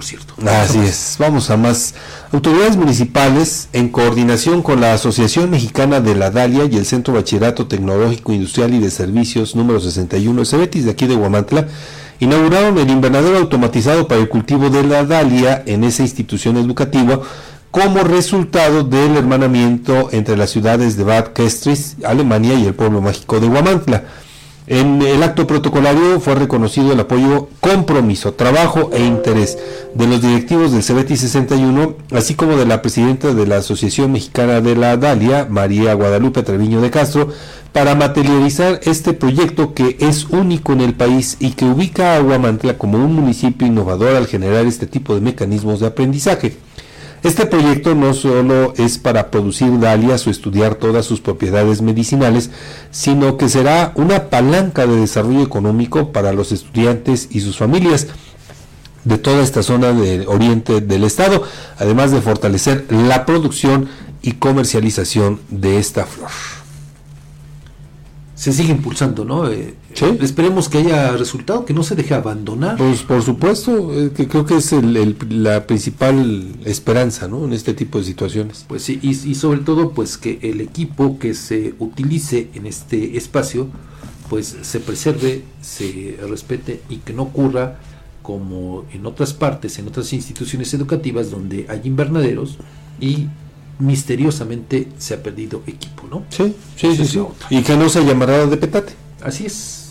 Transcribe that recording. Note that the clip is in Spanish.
por cierto. Así es. Vamos a más. Autoridades municipales, en coordinación con la Asociación Mexicana de la Dalia y el Centro Bachillerato Tecnológico Industrial y de Servicios número 61, el CEBETIS de aquí de Guamantla, inauguraron el invernadero automatizado para el cultivo de la Dalia en esa institución educativa como resultado del hermanamiento entre las ciudades de Bad Kestris, Alemania y el pueblo mágico de Huamantla. En el acto protocolario fue reconocido el apoyo, compromiso, trabajo e interés de los directivos del CBT 61, así como de la presidenta de la Asociación Mexicana de la Dalia, María Guadalupe Treviño de Castro, para materializar este proyecto que es único en el país y que ubica a Huamantla como un municipio innovador al generar este tipo de mecanismos de aprendizaje. Este proyecto no solo es para producir dalias o estudiar todas sus propiedades medicinales, sino que será una palanca de desarrollo económico para los estudiantes y sus familias de toda esta zona del oriente del estado, además de fortalecer la producción y comercialización de esta flor se sigue impulsando, ¿no? Eh, esperemos que haya resultado, que no se deje abandonar. Pues por supuesto, eh, que creo que es el, la principal esperanza, ¿no? En este tipo de situaciones. Pues sí, y, y, sobre todo, pues que el equipo que se utilice en este espacio, pues se preserve, se respete y que no ocurra como en otras partes, en otras instituciones educativas donde hay invernaderos y misteriosamente se ha perdido equipo, ¿no? Sí, sí, sí, sí. Y que no se llamará de petate. Así es.